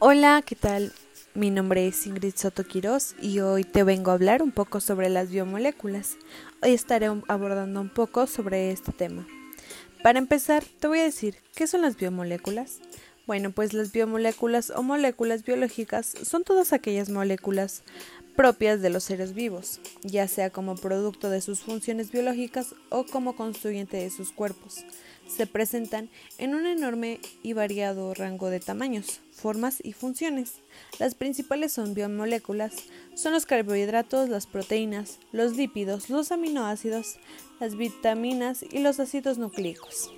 Hola, ¿qué tal? Mi nombre es Ingrid Soto Quiroz y hoy te vengo a hablar un poco sobre las biomoléculas. Hoy estaré abordando un poco sobre este tema. Para empezar, te voy a decir, ¿qué son las biomoléculas? Bueno, pues las biomoléculas o moléculas biológicas son todas aquellas moléculas propias de los seres vivos, ya sea como producto de sus funciones biológicas o como constituyente de sus cuerpos. Se presentan en un enorme y variado rango de tamaños, formas y funciones. Las principales son biomoléculas, son los carbohidratos, las proteínas, los lípidos, los aminoácidos, las vitaminas y los ácidos nucleicos.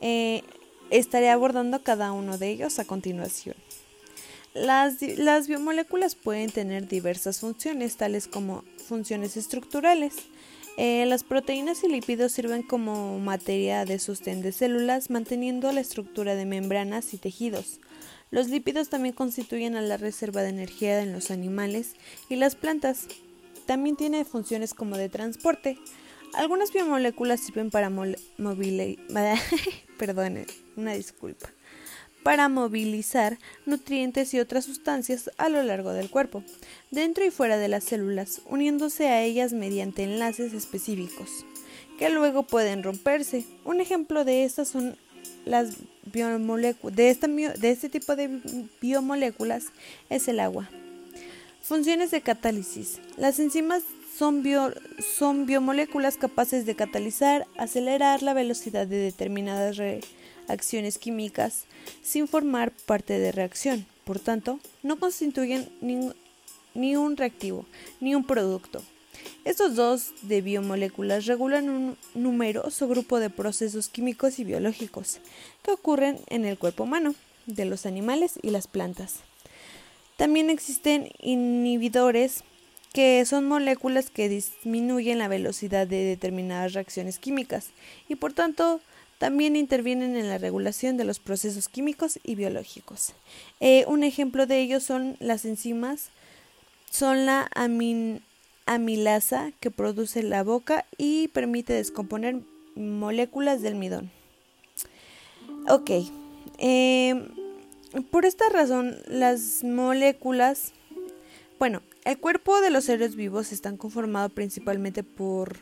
Eh, estaré abordando cada uno de ellos a continuación. Las, biomoléculas pueden tener diversas funciones, tales como funciones estructurales. Eh, las proteínas y lípidos sirven como materia de sostén de células, manteniendo la estructura de membranas y tejidos. Los lípidos también constituyen a la reserva de energía en los animales y las plantas. También tiene funciones como de transporte. Algunas biomoléculas sirven para movilizar, perdone, una disculpa para movilizar nutrientes y otras sustancias a lo largo del cuerpo, dentro y fuera de las células, uniéndose a ellas mediante enlaces específicos, que luego pueden romperse. Un ejemplo de estas son las de, de este tipo de biomoléculas es el agua. Funciones de catálisis. Las enzimas son, son biomoléculas capaces de catalizar, acelerar la velocidad de determinadas reacciones acciones químicas sin formar parte de reacción. Por tanto, no constituyen ni, un reactivo ni un producto. Estos dos de biomoléculas regulan un numeroso grupo de procesos químicos y biológicos que ocurren en el cuerpo humano, de los animales y las plantas. También existen inhibidores que son moléculas que disminuyen la velocidad de determinadas reacciones químicas y por tanto también intervienen en la regulación de los procesos químicos y biológicos. Eh, un ejemplo de ellos son las enzimas, son la amilasa que produce la boca y permite descomponer moléculas del almidón. Ok, em, por esta razón las moléculas, bueno, el cuerpo de los seres vivos están conformado principalmente por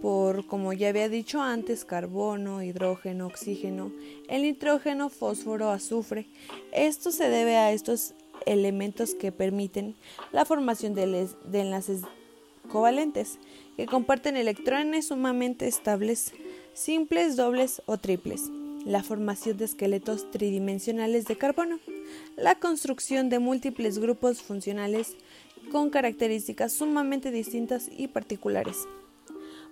por, como ya había dicho antes, carbono, hidrógeno, oxígeno, el nitrógeno, fósforo, azufre. Esto se debe a estos elementos que permiten la formación de, enlaces covalentes, que comparten electrones sumamente estables, simples, dobles o triples, la formación de esqueletos tridimensionales de carbono, la construcción de múltiples grupos funcionales con características sumamente distintas y particulares.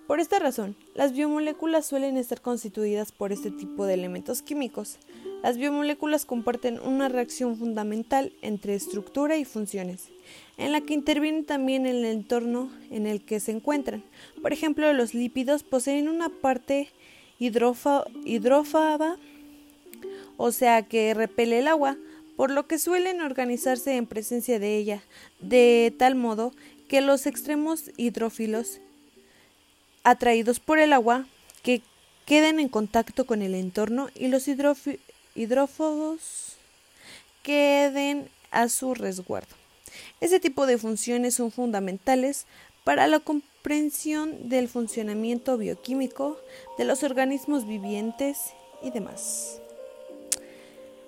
Por esta razón, las biomoléculas suelen estar constituidas por este tipo de elementos químicos. Las biomoléculas comparten una reacción fundamental entre estructura y funciones, en la que interviene también el entorno en el que se encuentran. Por ejemplo, los lípidos poseen una parte hidrófaba, o sea que repele el agua, por lo que suelen organizarse en presencia de ella, de tal modo que los extremos hidrófilos atraídos por el agua que queden en contacto con el entorno y los hidrófobos queden a su resguardo. Ese tipo de funciones son fundamentales para la comprensión del funcionamiento bioquímico de los organismos vivientes y demás.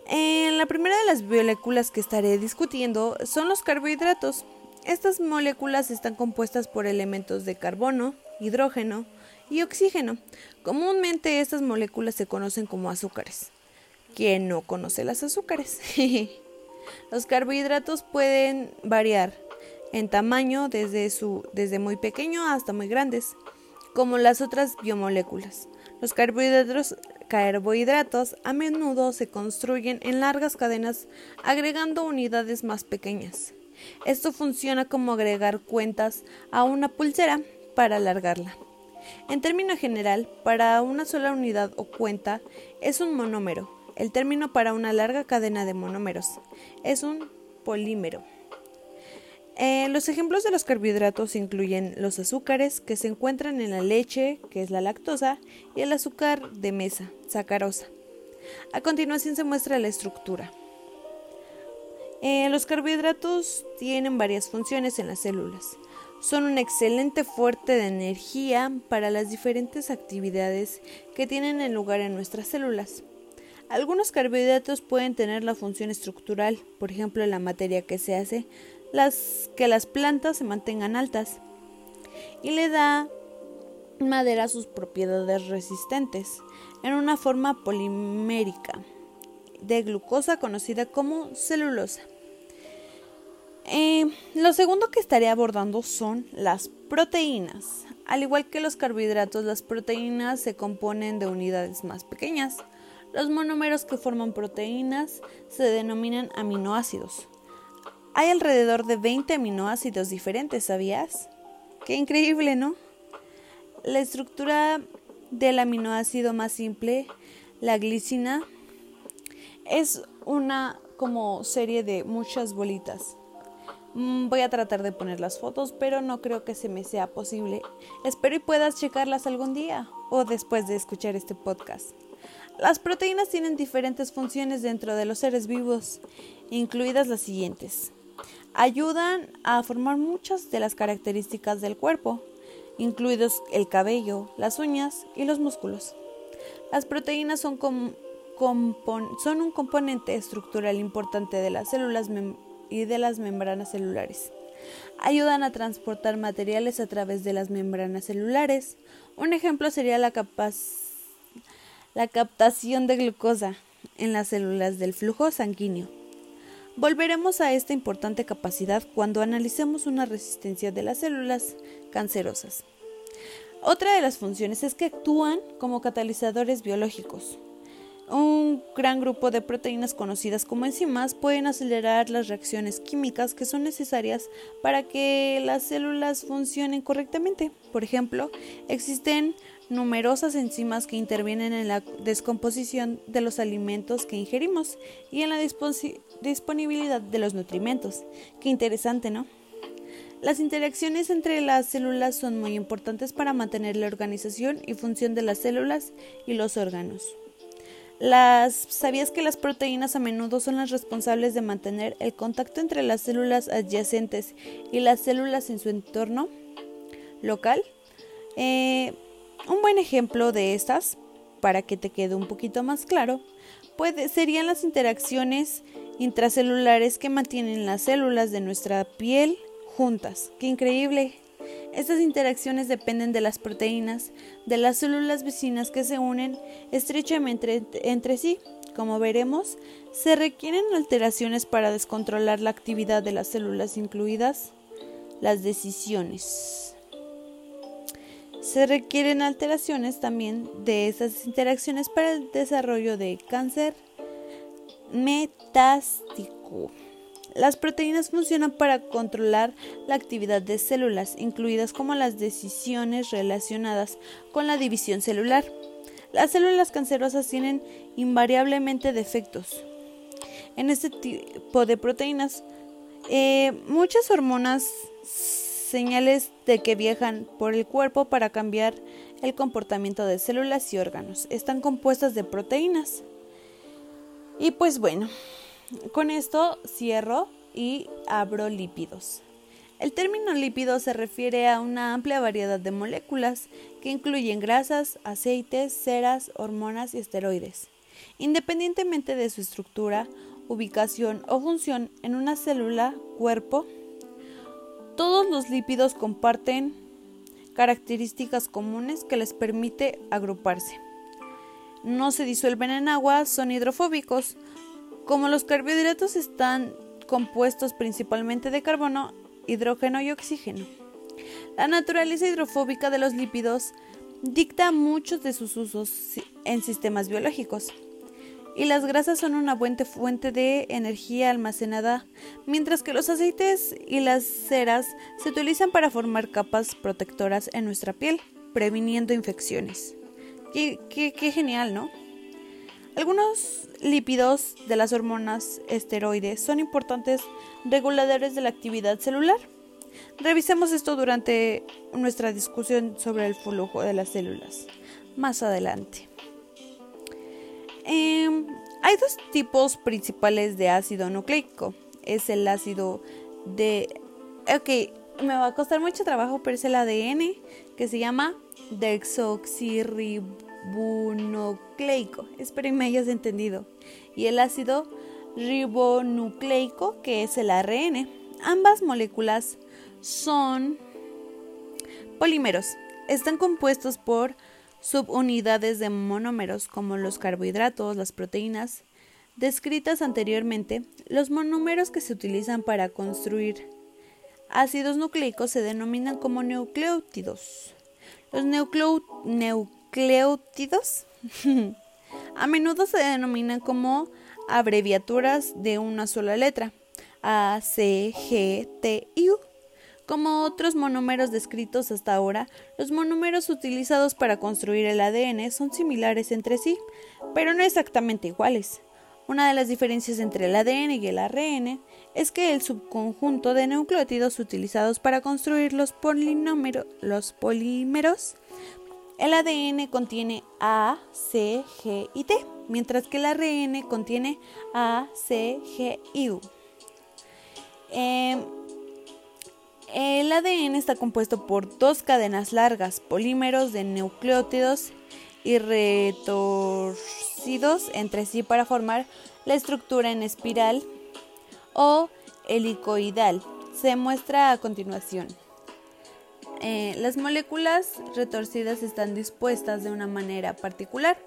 En la primera de las moléculas que estaré discutiendo son los carbohidratos. Estas moléculas están compuestas por elementos de carbono, hidrógeno y oxígeno. Comúnmente estas moléculas se conocen como azúcares. ¿Quién no conoce las azúcares? Los carbohidratos pueden variar en tamaño desde, su, desde muy pequeño hasta muy grandes, como las otras biomoléculas. Los carbohidratos, carbohidratos a menudo se construyen en largas cadenas agregando unidades más pequeñas. Esto funciona como agregar cuentas a una pulsera para alargarla. En término general, para una sola unidad o cuenta es un monómero. El término para una larga cadena de monómeros es un polímero. Eh, los ejemplos de los carbohidratos incluyen los azúcares que se encuentran en la leche, que es la lactosa, y el azúcar de mesa, sacarosa. A continuación se muestra la estructura. Eh, los carbohidratos tienen varias funciones en las células. Son una excelente fuente de energía para las diferentes actividades que tienen en lugar en nuestras células. Algunos carbohidratos pueden tener la función estructural, por ejemplo, la materia que se hace las, que las plantas se mantengan altas y le da madera sus propiedades resistentes en una forma polimérica de glucosa conocida como celulosa. Eh, lo segundo que estaré abordando son las proteínas. Al igual que los carbohidratos, las proteínas se componen de unidades más pequeñas. Los monómeros que forman proteínas se denominan aminoácidos. Hay alrededor de 20 aminoácidos diferentes, ¿sabías? Qué increíble, ¿no? La estructura del aminoácido más simple, la glicina, es una como serie de muchas bolitas. Mm, voy a tratar de poner las fotos, pero no creo que se me sea posible. Espero y puedas checarlas algún día o después de escuchar este podcast. Las proteínas tienen diferentes funciones dentro de los seres vivos, incluidas las siguientes. Ayudan a formar muchas de las características del cuerpo, incluidos el cabello, las uñas y los músculos. Las proteínas son, son un componente estructural importante de las células y de las membranas celulares. Ayudan a transportar materiales a través de las membranas celulares. Un ejemplo sería la, la captación de glucosa en las células del flujo sanguíneo. Volveremos a esta importante capacidad cuando analicemos una resistencia de las células cancerosas. Otra de las funciones es que actúan como catalizadores biológicos. Un gran grupo de proteínas conocidas como enzimas pueden acelerar las reacciones químicas que son necesarias para que las células funcionen correctamente. Por ejemplo, existen numerosas enzimas que intervienen en la descomposición de los alimentos que ingerimos y en la disponibilidad de los nutrimentos. Qué interesante, ¿no? Las interacciones entre las células son muy importantes para mantener la organización y función de las células y los órganos. Las, ¿Sabías que las proteínas a menudo son las responsables de mantener el contacto entre las células adyacentes y las células en su entorno local? Eh, un buen ejemplo de estas, para que te quede un poquito más claro, serían las interacciones intracelulares que mantienen las células de nuestra piel juntas. ¡Qué increíble! Estas interacciones dependen de las proteínas de las células vecinas que se unen estrechamente entre sí. Como veremos, se requieren alteraciones para descontrolar la actividad de las células incluidas las decisiones. Se requieren alteraciones también de esas interacciones para el desarrollo de cáncer metástico. Las proteínas funcionan para controlar la actividad de células, incluidas como las decisiones relacionadas con la división celular. Las células cancerosas tienen invariablemente defectos. En este tipo de proteínas, eh, muchas hormonas señales de que viajan por el cuerpo para cambiar el comportamiento de células y órganos. Están compuestas de proteínas. Y pues bueno, con esto cierro y abro lípidos. El término lípido se refiere a una amplia variedad de moléculas que incluyen grasas, aceites, ceras, hormonas y esteroides. Independientemente de su estructura, ubicación o función en una célula, cuerpo, todos los lípidos comparten características comunes que les permite agruparse. No se disuelven en agua, son hidrofóbicos. Como los carbohidratos están compuestos principalmente de carbono, hidrógeno y oxígeno. La naturaleza hidrofóbica de los lípidos dicta muchos de sus usos en sistemas biológicos y las grasas son una buena fuente de energía almacenada, mientras que los aceites y las ceras se utilizan para formar capas protectoras en nuestra piel, previniendo infecciones. Qué, qué genial, ¿no? Algunos lípidos de las hormonas esteroides son importantes reguladores de la actividad celular. Revisemos esto durante nuestra discusión sobre el flujo de las células más adelante. Em, hay dos tipos principales de ácido nucleico, es el ácido de... Ok, me va a costar mucho trabajo, pero es el ADN que se llama desoxirribonucleico. Espero que me hayas entendido. Y el ácido ribonucleico, que es el ARN. Ambas moléculas son polímeros. Están compuestos por subunidades de monómeros como los carbohidratos, las proteínas. Descritas anteriormente, los monómeros que se utilizan para construir ácidos nucleicos se denominan como nucleótidos. Los nucleótidos a menudo se denominan como abreviaturas de una sola letra, A, C, G, T y U. Como otros monómeros descritos hasta ahora, los monómeros utilizados para construir el ADN son similares entre sí, pero no exactamente iguales. Una de las diferencias entre el ADN y el ARN es que el subconjunto de nucleótidos utilizados para construir los, los polímeros, el ADN contiene A, C, G y T, mientras que el ARN contiene A, C, G y U. Em, el ADN está compuesto por dos cadenas largas, polímeros de nucleótidos y retorcidos entre sí para formar la estructura en espiral o helicoidal. Se muestra a continuación. Eh, las moléculas retorcidas están dispuestas de una manera particular,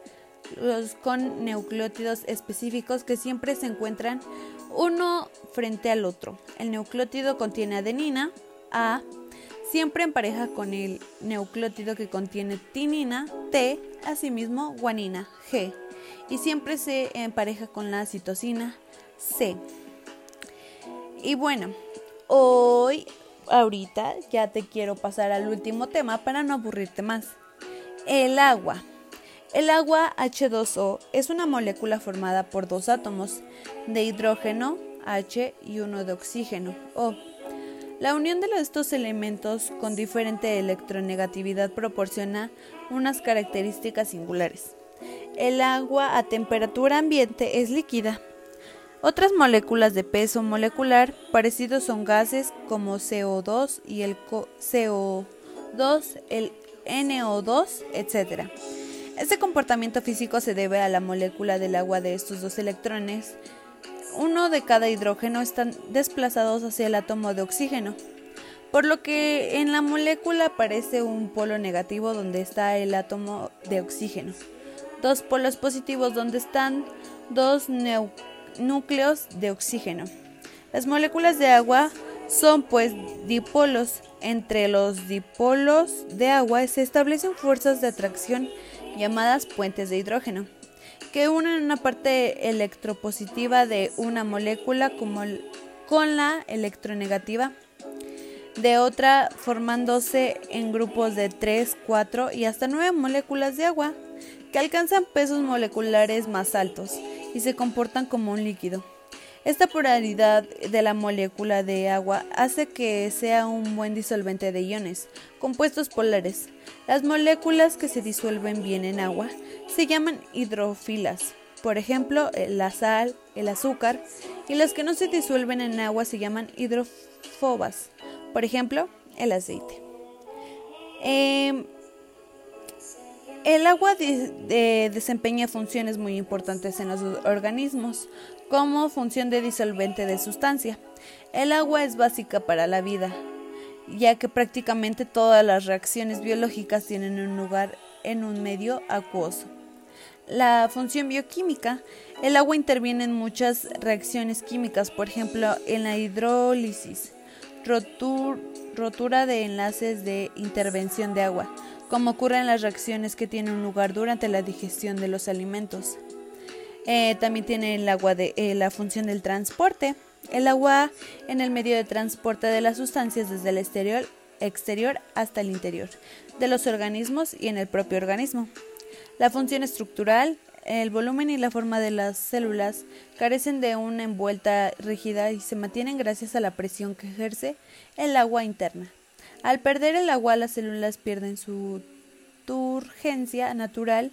los con nucleótidos específicos que siempre se encuentran uno frente al otro. El nucleótido contiene adenina, A, siempre en pareja con el nucleótido que contiene tinina, T, asimismo guanina, G, y siempre se empareja con la citosina, C. Y bueno, hoy, ahorita, ya te quiero pasar al último tema para no aburrirte más. El agua. El agua H2O es una molécula formada por dos átomos de hidrógeno H y uno de oxígeno O. La unión de estos elementos con diferente electronegatividad proporciona unas características singulares. El agua a temperatura ambiente es líquida otras moléculas de peso molecular parecidos son gases como CO2 y el CO2, el NO2, etc. Este comportamiento físico se debe a la molécula del agua de estos dos electrones. Uno de cada hidrógeno están desplazados hacia el átomo de oxígeno, por lo que en la molécula aparece un polo negativo donde está el átomo de oxígeno, dos polos positivos donde están dos neutrones núcleos de oxígeno. Las moléculas de agua son pues dipolos. Entre los dipolos de agua se establecen fuerzas de atracción llamadas puentes de hidrógeno, que unen una parte electropositiva de una molécula con la electronegativa de otra, formándose en grupos de 3, 4 y hasta 9 moléculas de agua, que alcanzan pesos moleculares más altos y se comportan como un líquido. Esta polaridad de la molécula de agua hace que sea un buen disolvente de iones, compuestos polares. Las moléculas que se disuelven bien en agua se llaman hidrofilas, por ejemplo, la sal, el azúcar, y las que no se disuelven en agua se llaman hidrofobas, por ejemplo, el aceite. Em, el agua desempeña funciones muy importantes en los organismos, como función de disolvente de sustancia. El agua es básica para la vida, ya que prácticamente todas las reacciones biológicas tienen un lugar en un medio acuoso. La función bioquímica. El agua interviene en muchas reacciones químicas, por ejemplo, en la hidrólisis, rotura de enlaces de intervención de agua, como ocurre en las reacciones que tienen lugar durante la digestión de los alimentos. Eh, también tiene el agua de, eh, la función del transporte. El agua en el medio de transporte de las sustancias desde el exterior, exterior hasta el interior de los organismos y en el propio organismo. La función estructural, el volumen y la forma de las células carecen de una envuelta rígida y se mantienen gracias a la presión que ejerce el agua interna. Al perder el agua, las células pierden su turgencia natural,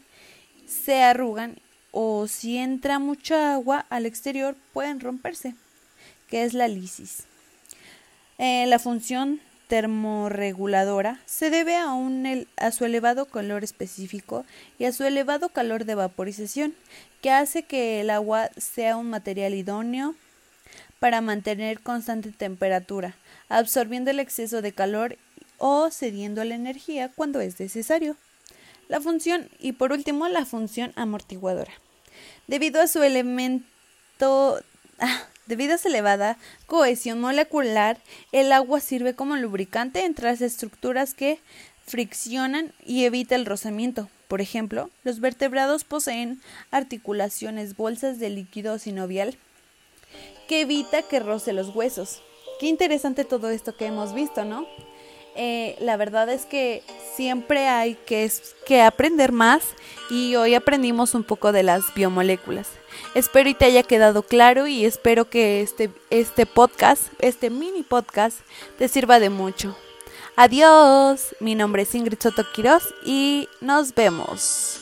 se arrugan o si entra mucha agua al exterior pueden romperse. que es la lisis. Eh, la función termorreguladora se debe a, a su elevado calor específico y a su elevado calor de vaporización, que hace que el agua sea un material idóneo para mantener constante temperatura, absorbiendo el exceso de calor o cediendo la energía cuando es necesario. La función y por último la función amortiguadora. Debido a su elemento ah, Debido a su elevada cohesión molecular, el agua sirve como lubricante entre las estructuras que friccionan y evita el rozamiento. Por ejemplo, los vertebrados poseen articulaciones, bolsas de líquido sinovial que evita que roce los huesos. Qué interesante todo esto que hemos visto, ¿no? Eh, la verdad es que siempre hay que, que aprender más y hoy aprendimos un poco de las biomoléculas. Espero y te haya quedado claro y espero que este, este podcast, este mini podcast, te sirva de mucho. Adiós, mi nombre es Ingrid Soto Quiroz y nos vemos.